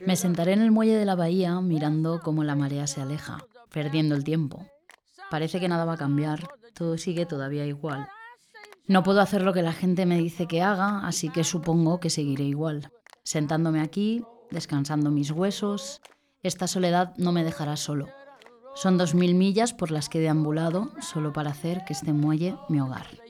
Me sentaré en el muelle de la bahía mirando cómo la marea se aleja, perdiendo el tiempo. Parece que nada va a cambiar, todo sigue todavía igual. No puedo hacer lo que la gente me dice que haga, así que supongo que seguiré igual. Sentándome aquí, descansando mis huesos, esta soledad no me dejará solo. Son dos mil millas por las que he deambulado solo para hacer que este muelle mi hogar.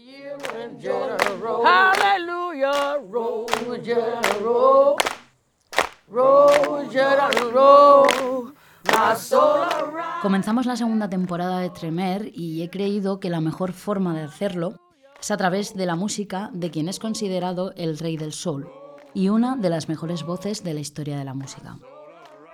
Comenzamos la segunda temporada de Tremer y he creído que la mejor forma de hacerlo es a través de la música de quien es considerado el rey del soul y una de las mejores voces de la historia de la música.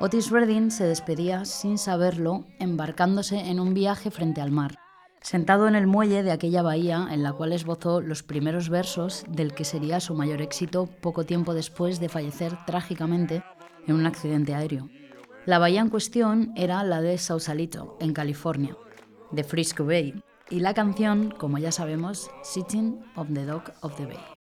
Otis Redding se despedía sin saberlo, embarcándose en un viaje frente al mar, sentado en el muelle de aquella bahía en la cual esbozó los primeros versos del que sería su mayor éxito poco tiempo después de fallecer trágicamente en un accidente aéreo. La bahía en cuestión era la de Sausalito, en California, de Frisco Bay, y la canción, como ya sabemos, Sitting on the Dock of the Bay.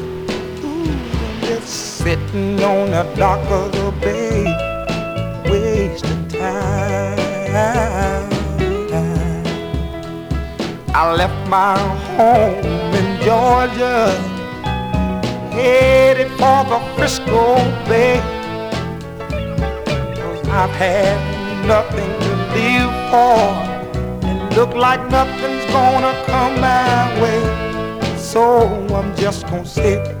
Sitting on the dock of the bay, wasting time. I left my home in Georgia, headed for the Frisco Bay. Cause I've had nothing to live for, and look like nothing's gonna come my way. So I'm just gonna sit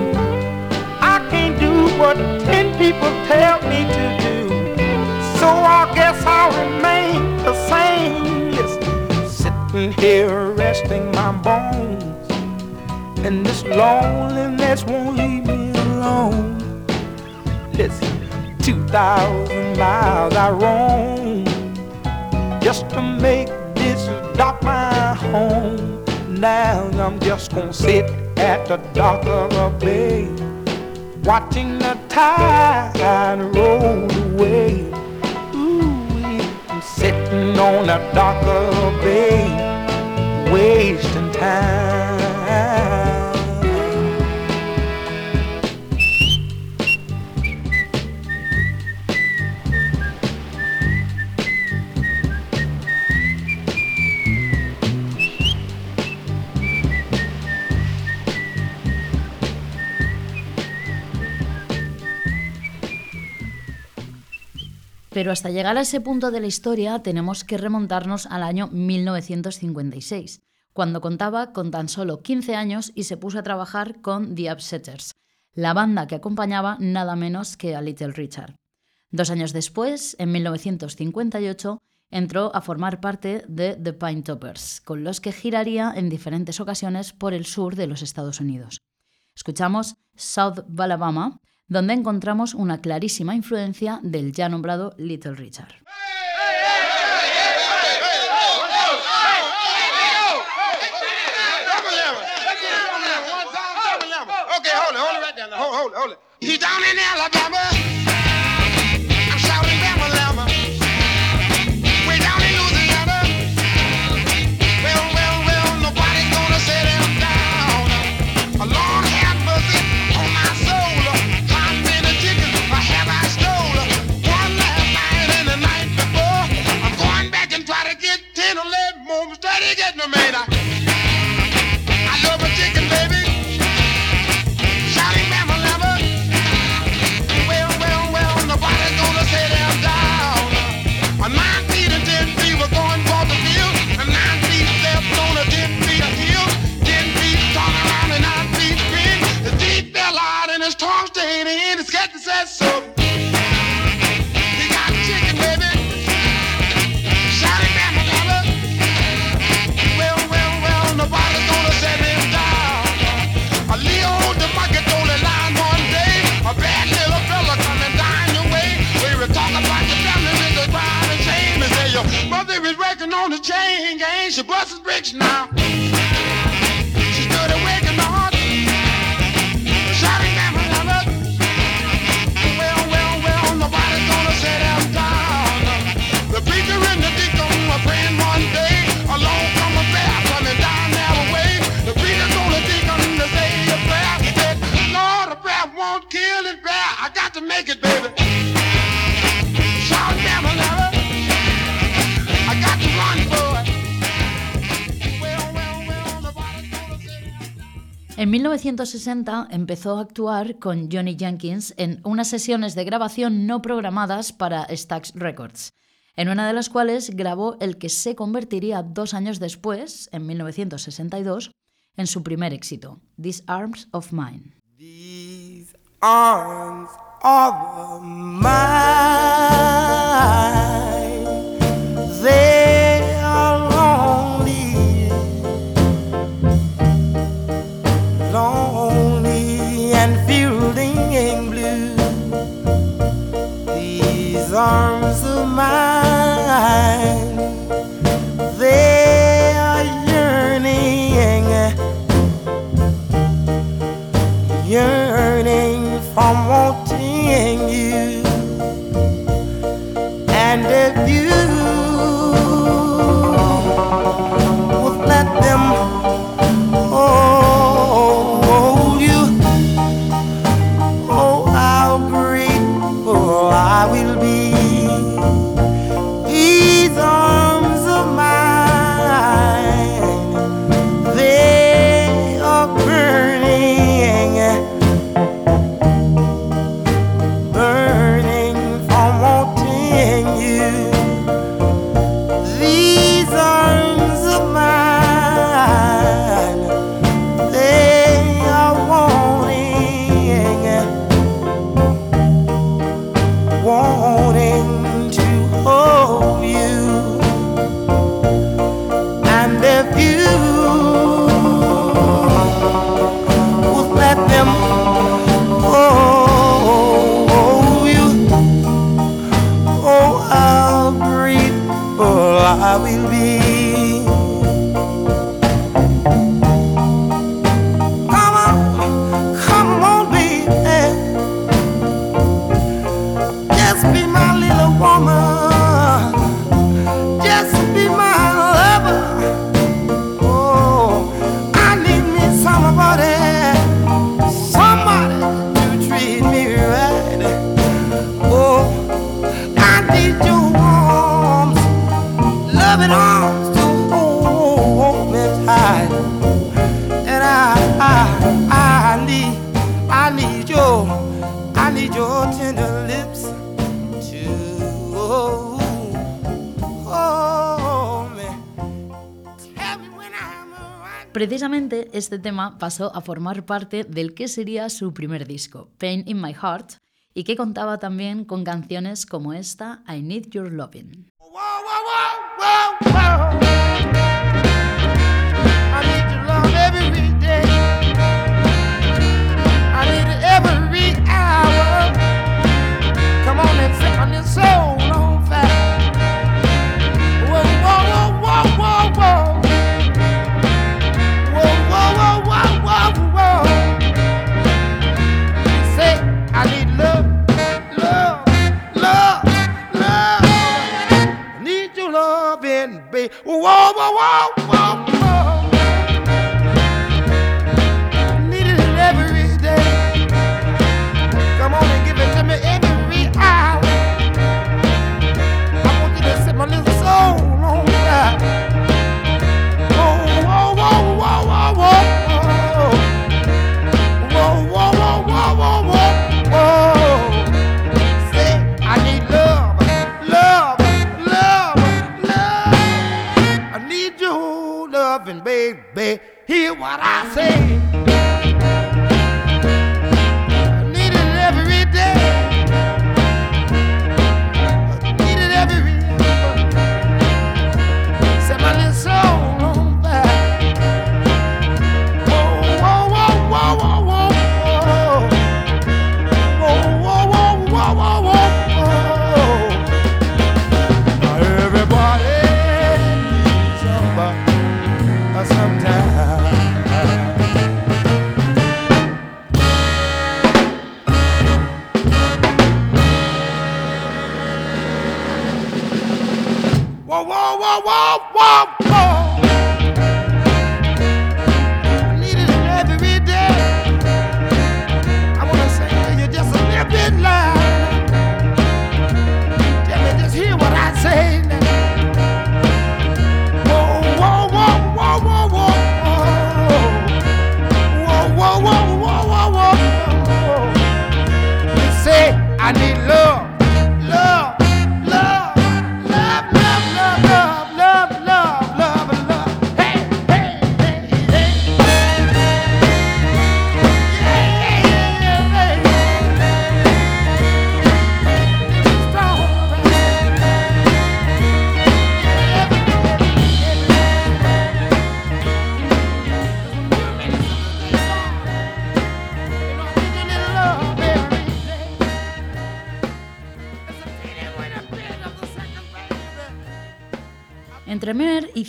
People tell me to do. So I guess I'll remain the same. Listen, sitting here resting my bones. And this loneliness won't leave me alone. Listen, 2,000 miles I roam just to make this dock my home. Now I'm just gonna sit at the dock of a bay watching the tide roll away. Ooh, I'm sitting on a the bay, wasting time. Pero hasta llegar a ese punto de la historia tenemos que remontarnos al año 1956, cuando contaba con tan solo 15 años y se puso a trabajar con The Upsetters, la banda que acompañaba nada menos que a Little Richard. Dos años después, en 1958, entró a formar parte de The Pine Toppers, con los que giraría en diferentes ocasiones por el sur de los Estados Unidos. Escuchamos South Alabama, donde encontramos una clarísima influencia del ya nombrado Little Richard. change, ain't she busting bricks now? 1960 empezó a actuar con Johnny Jenkins en unas sesiones de grabación no programadas para Stax Records, en una de las cuales grabó el que se convertiría dos años después, en 1962, en su primer éxito, These Arms of Mine. arms of mine. Precisamente este tema pasó a formar parte del que sería su primer disco, Pain in My Heart, y que contaba también con canciones como esta, I Need Your Loving. uou, uou, uou.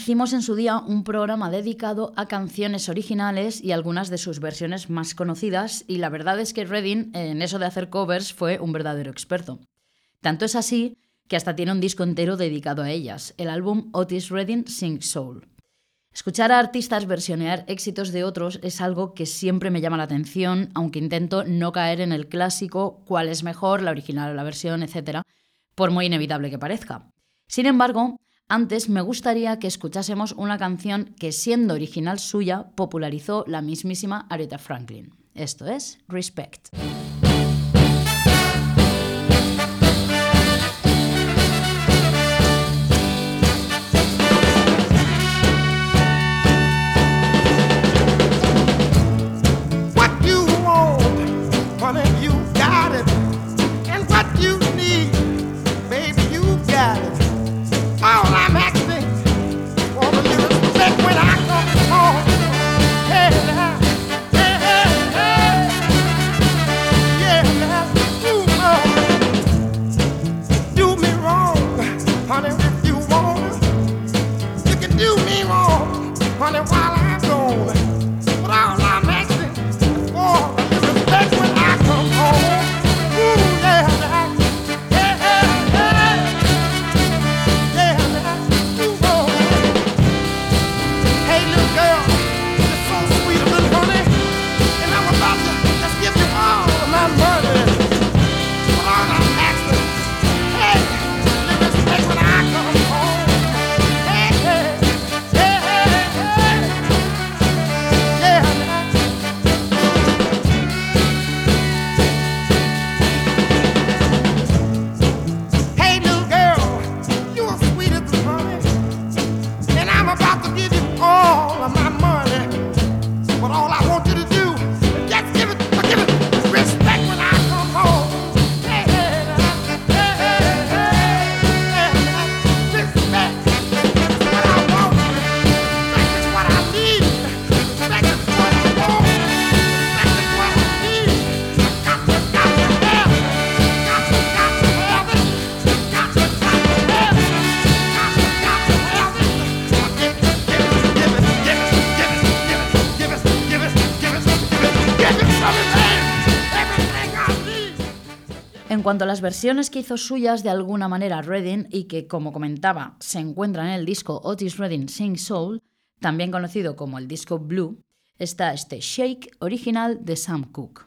Hicimos en su día un programa dedicado a canciones originales y algunas de sus versiones más conocidas, y la verdad es que Redding en eso de hacer covers fue un verdadero experto. Tanto es así que hasta tiene un disco entero dedicado a ellas, el álbum Otis Redding Sing Soul. Escuchar a artistas versionear éxitos de otros es algo que siempre me llama la atención, aunque intento no caer en el clásico cuál es mejor, la original o la versión, etc., por muy inevitable que parezca. Sin embargo, antes me gustaría que escuchásemos una canción que siendo original suya popularizó la mismísima Aretha Franklin. Esto es Respect. cuanto a las versiones que hizo suyas de alguna manera Redding y que, como comentaba, se encuentran en el disco Otis Redding Sing Soul, también conocido como el disco Blue, está este Shake original de Sam Cooke.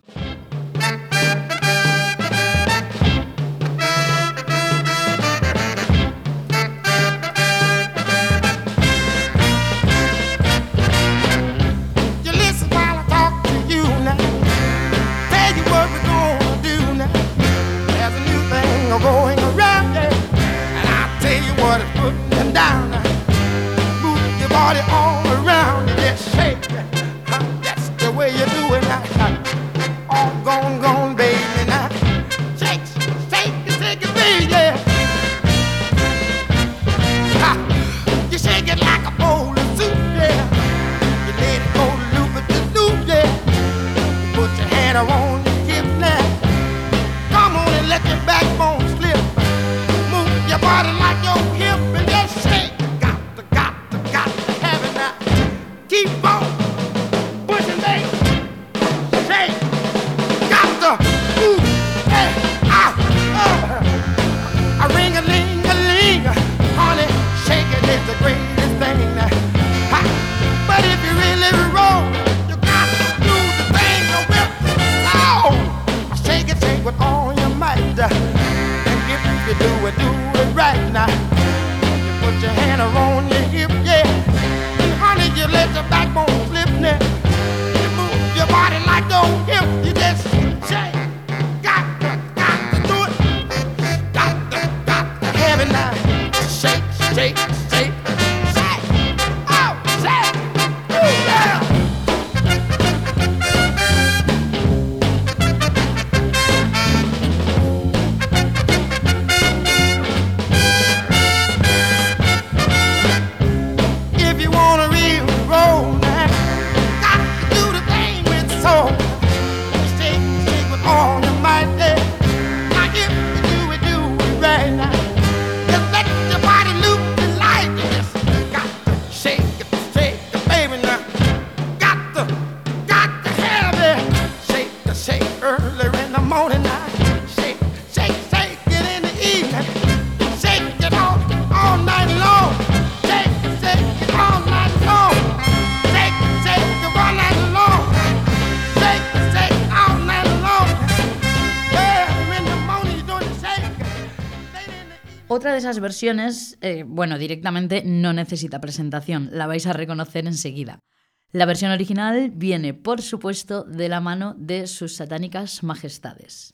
esas versiones, eh, bueno, directamente no necesita presentación, la vais a reconocer enseguida. La versión original viene, por supuesto, de la mano de sus satánicas majestades.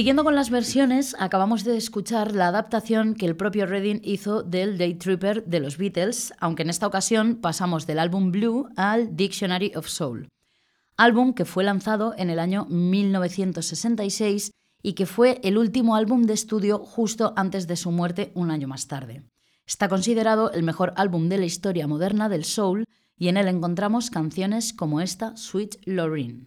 Siguiendo con las versiones, acabamos de escuchar la adaptación que el propio Redding hizo del Day Tripper de los Beatles, aunque en esta ocasión pasamos del álbum Blue al Dictionary of Soul, álbum que fue lanzado en el año 1966 y que fue el último álbum de estudio justo antes de su muerte un año más tarde. Está considerado el mejor álbum de la historia moderna del soul y en él encontramos canciones como esta Sweet Lorraine.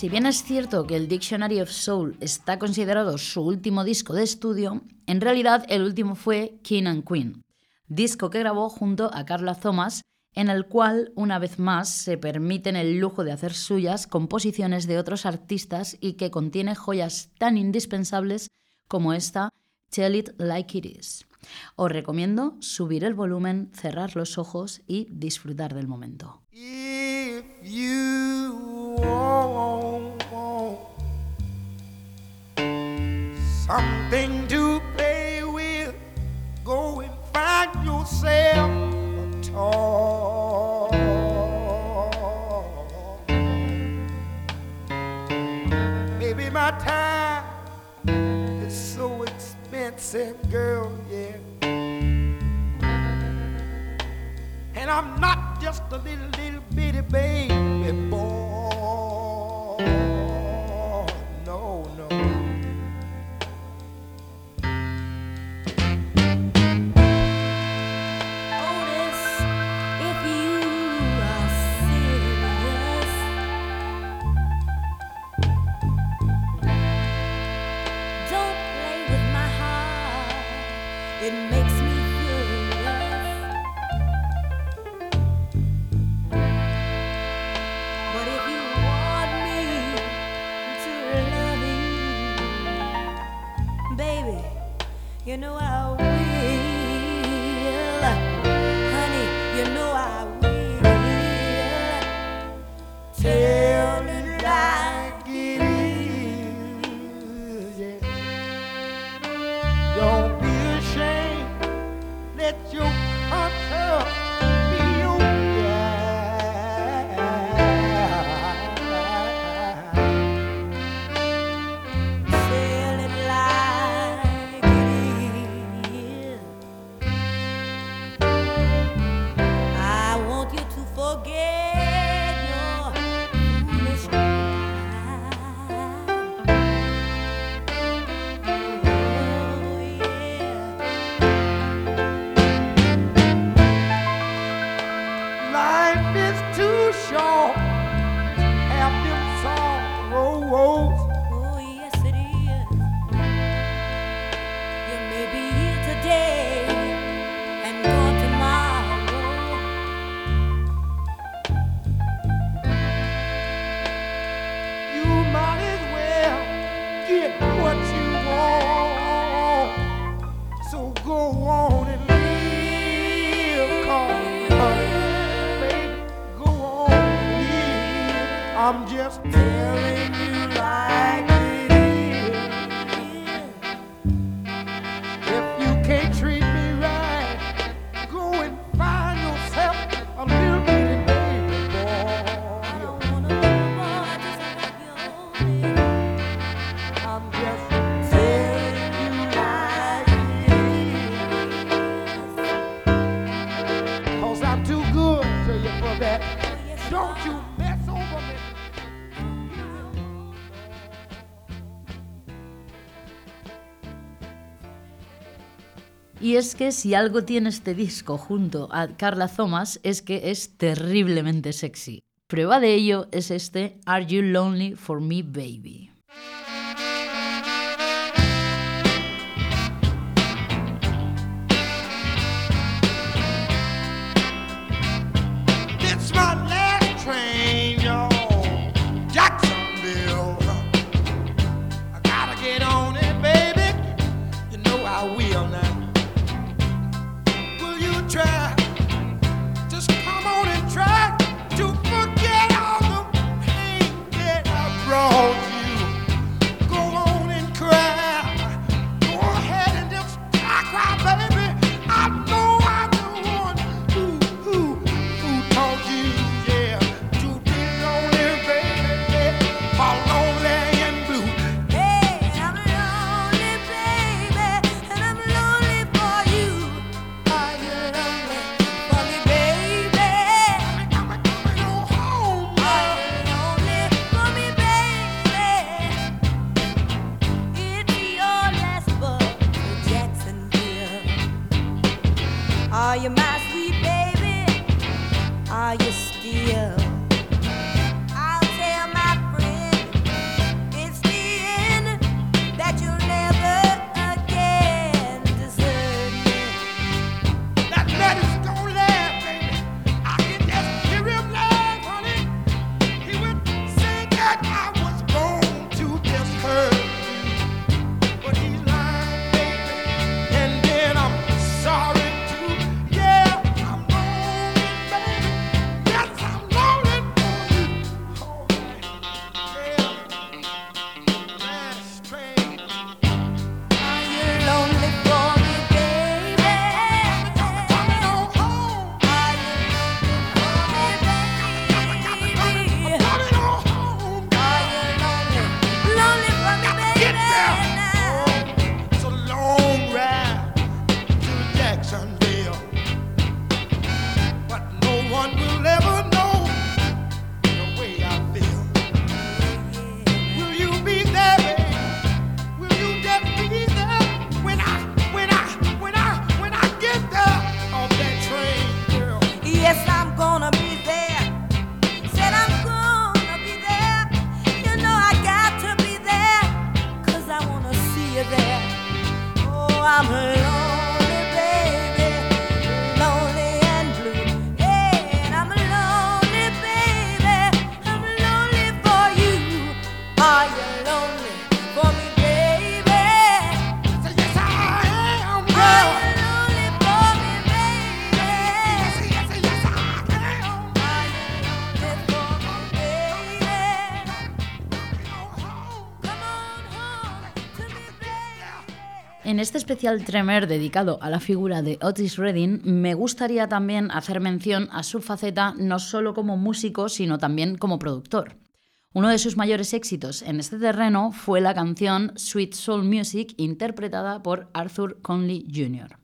Si bien es cierto que el Dictionary of Soul está considerado su último disco de estudio, en realidad el último fue King and Queen, disco que grabó junto a Carla Thomas, en el cual una vez más se permiten el lujo de hacer suyas composiciones de otros artistas y que contiene joyas tan indispensables como esta Tell It Like It Is. Os recomiendo subir el volumen, cerrar los ojos y disfrutar del momento. Something to play with, go and find yourself a toy. Maybe my time is so expensive, girl, yeah. And I'm not just a little, little bitty baby boy. telling you like Y es que si algo tiene este disco junto a Carla Thomas es que es terriblemente sexy. Prueba de ello es este Are You Lonely for Me Baby. Especial Tremer dedicado a la figura de Otis Redding, me gustaría también hacer mención a su faceta no solo como músico, sino también como productor. Uno de sus mayores éxitos en este terreno fue la canción Sweet Soul Music, interpretada por Arthur Conley Jr.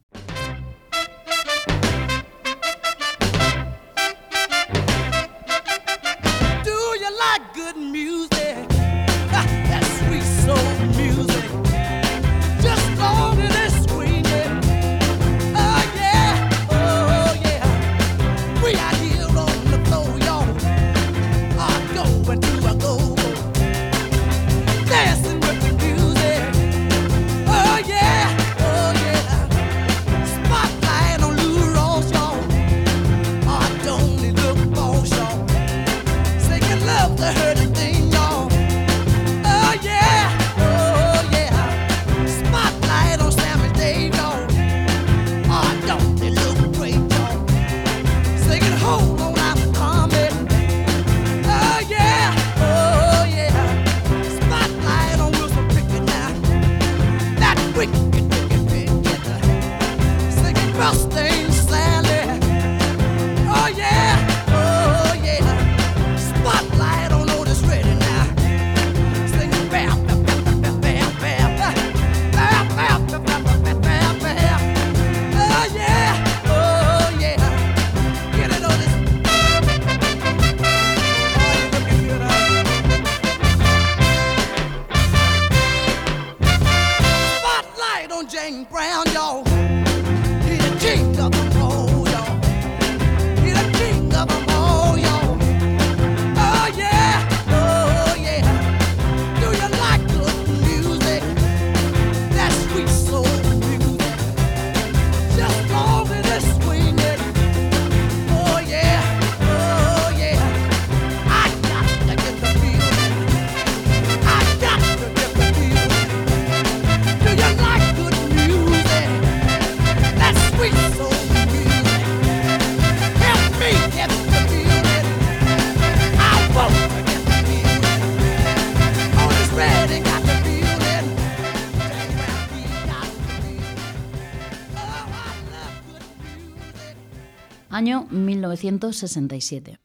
Año 1967.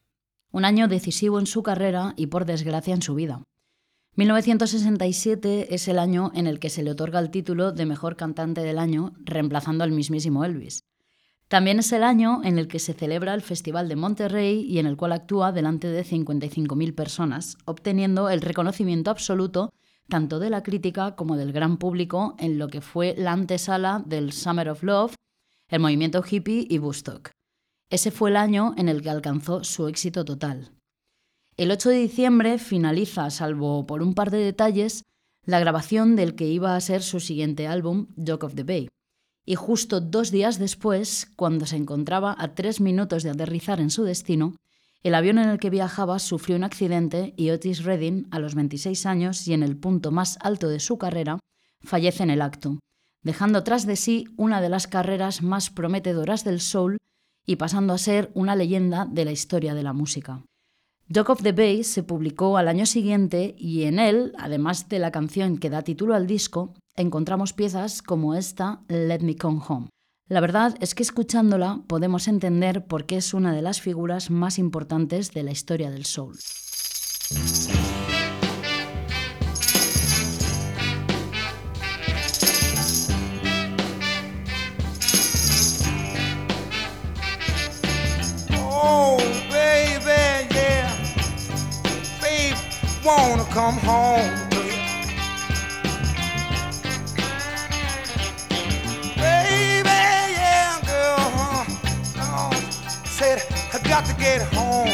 Un año decisivo en su carrera y por desgracia en su vida. 1967 es el año en el que se le otorga el título de Mejor Cantante del Año, reemplazando al mismísimo Elvis. También es el año en el que se celebra el Festival de Monterrey y en el cual actúa delante de 55.000 personas, obteniendo el reconocimiento absoluto tanto de la crítica como del gran público en lo que fue la antesala del Summer of Love, el movimiento hippie y Woodstock. Ese fue el año en el que alcanzó su éxito total. El 8 de diciembre finaliza, salvo por un par de detalles, la grabación del que iba a ser su siguiente álbum, Dog of the Bay y justo dos días después, cuando se encontraba a tres minutos de aterrizar en su destino, el avión en el que viajaba sufrió un accidente y Otis Redding, a los 26 años y en el punto más alto de su carrera, fallece en el acto, dejando tras de sí una de las carreras más prometedoras del soul y pasando a ser una leyenda de la historia de la música. Dog of the Bay se publicó al año siguiente y en él, además de la canción que da título al disco, encontramos piezas como esta Let Me Come Home. La verdad es que escuchándola podemos entender por qué es una de las figuras más importantes de la historia del soul. Come home to you. Baby, yeah, girl, huh? said I got to get home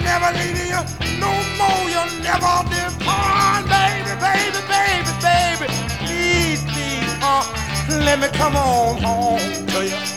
Never, never, leaving you no more. You'll never depart, baby, baby, baby, baby Eat me, let me come on home to you.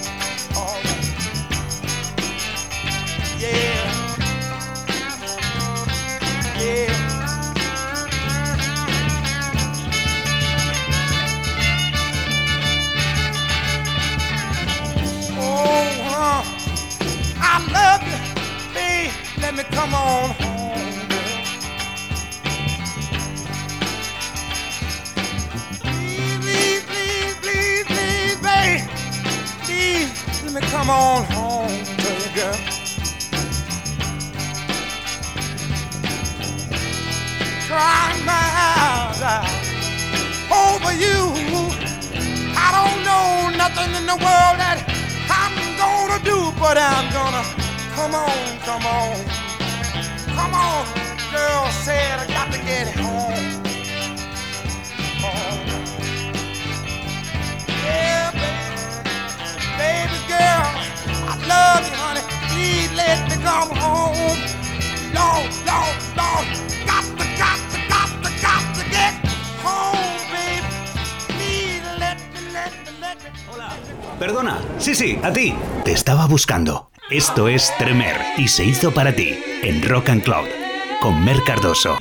Buscando. Esto es Tremer y se hizo para ti en Rock and Cloud con Mer Cardoso.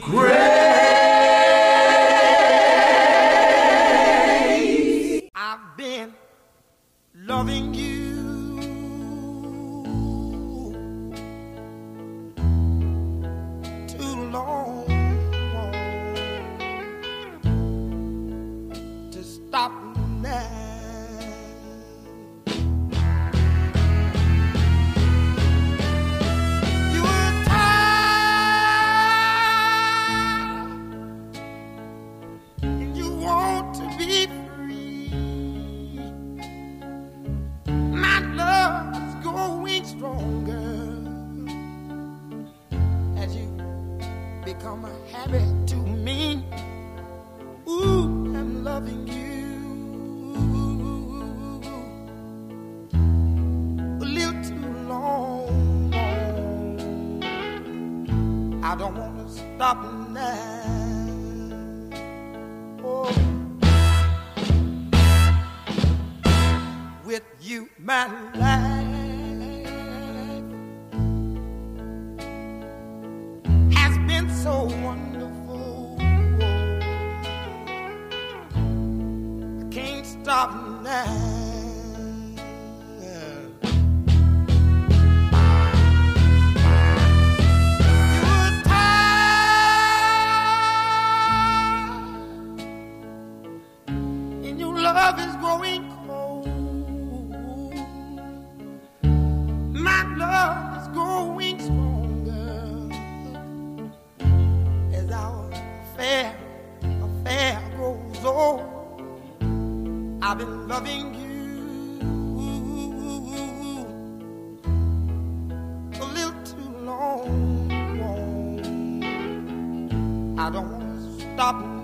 I don't stop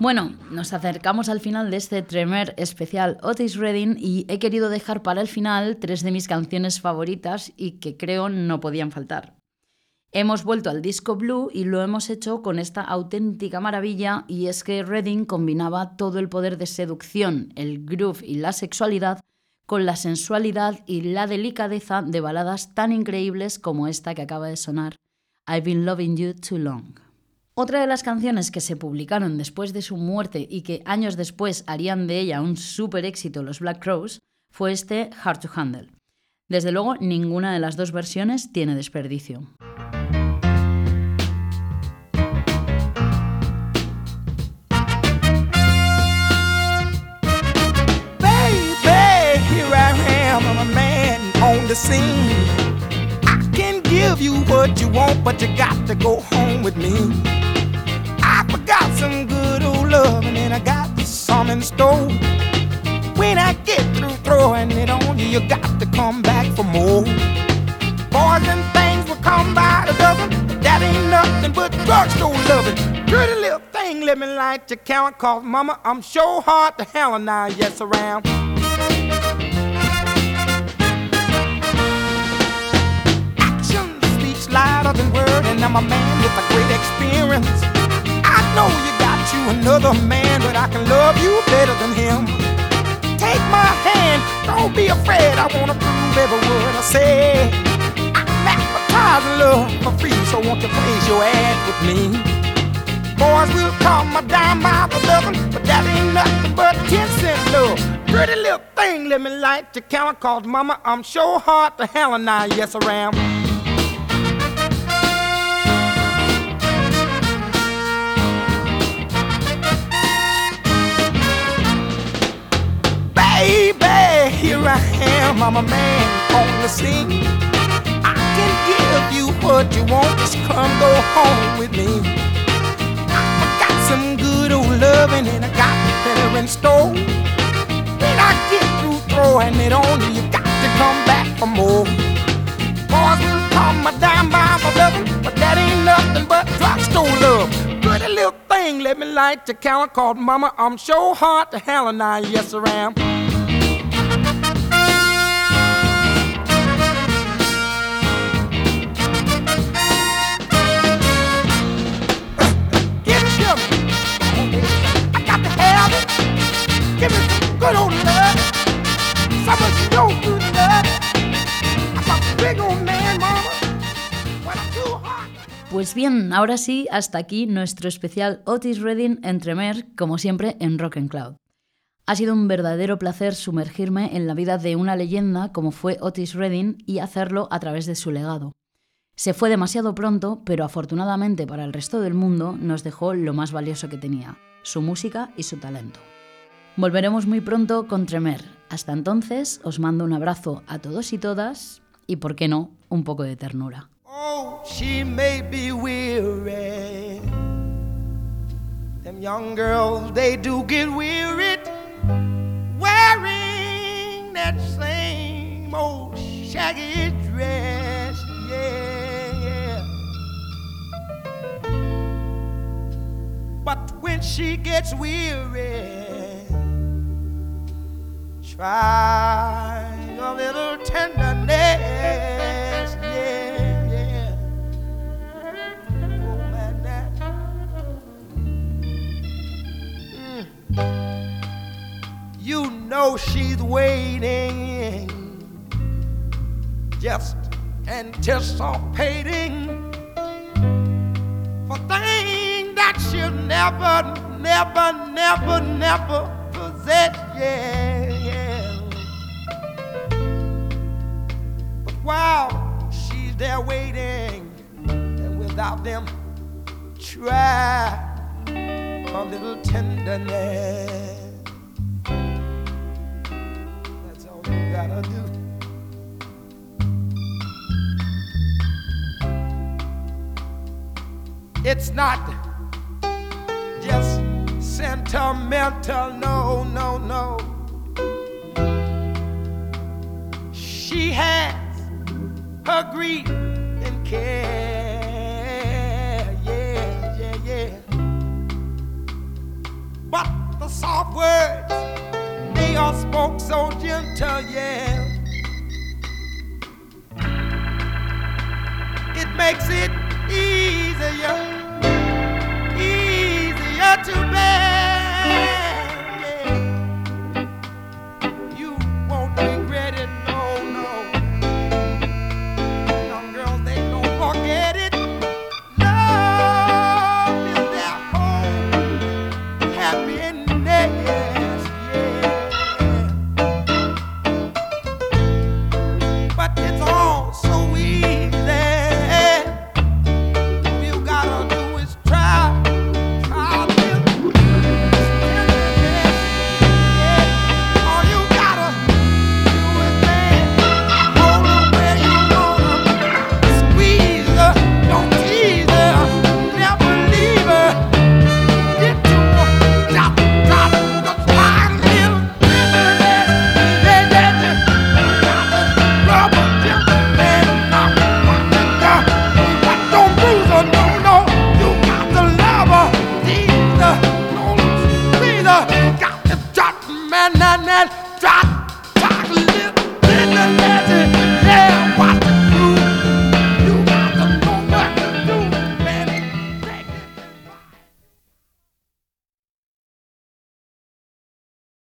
Bueno, nos acercamos al final de este Tremer especial Otis Redding y he querido dejar para el final tres de mis canciones favoritas y que creo no podían faltar. Hemos vuelto al disco blue y lo hemos hecho con esta auténtica maravilla y es que Redding combinaba todo el poder de seducción, el groove y la sexualidad con la sensualidad y la delicadeza de baladas tan increíbles como esta que acaba de sonar, I've Been Loving You Too Long. Otra de las canciones que se publicaron después de su muerte y que años después harían de ella un súper éxito los Black Crows fue este Hard to Handle. Desde luego, ninguna de las dos versiones tiene desperdicio. I can give you what you want, but you got to go home with me. I some good old love, and I got some in store. When I get through throwing it on you, you got to come back for more. Boys and things will come by the dozen, that ain't nothing but drugstore loving. Pretty little thing, let me light your count, cause mama, I'm sure hard to hell and now, yes, around. Action speaks louder than word, and I'm a man with a great experience. I know you another man, but I can love you better than him. Take my hand, don't be afraid. I wanna prove every word I say. I'm advertising love for free, so won't you place your ad with me? Boys will call my dime by the dozen, but that ain't nothing but ten cent love. Pretty little thing, let me light your count, cause mama, I'm sure hard to hell and I, yes, I am. Here I am, I'm a man on the scene. I can give you what you want, just come go home with me. I got some good old loving and I got better in store. When I get through throwing it on you, you got to come back for more. Boys will call my dime by my loving, but that ain't nothing but drugstore love. Pretty little thing, let me light your count called Mama. I'm sure hard to hell and I, yes, I am. Pues bien, ahora sí, hasta aquí nuestro especial Otis Redding entre Mer, como siempre en Rock and Cloud. Ha sido un verdadero placer sumergirme en la vida de una leyenda como fue Otis Redding y hacerlo a través de su legado. Se fue demasiado pronto, pero afortunadamente para el resto del mundo nos dejó lo más valioso que tenía, su música y su talento. Volveremos muy pronto con Tremer. Hasta entonces, os mando un abrazo a todos y todas y, por qué no, un poco de ternura. Oh, she may be weary. Them young girls, they do get wearied wearing that same old shaggy dress. Yeah. But when she gets weary, try a little tenderness. Yeah, yeah. Oh, man, that. Mm. You know she's waiting, just anticipating for things that she'll never, never, never, never possess. Yeah, yeah. While she's there waiting, and without them, try a little tenderness. That's all you gotta do. It's not just sentimental, no, no, no. She has her grief and care, yeah, yeah, yeah. But the soft words, they are spoke so gentle, yeah. It makes it easier, easier to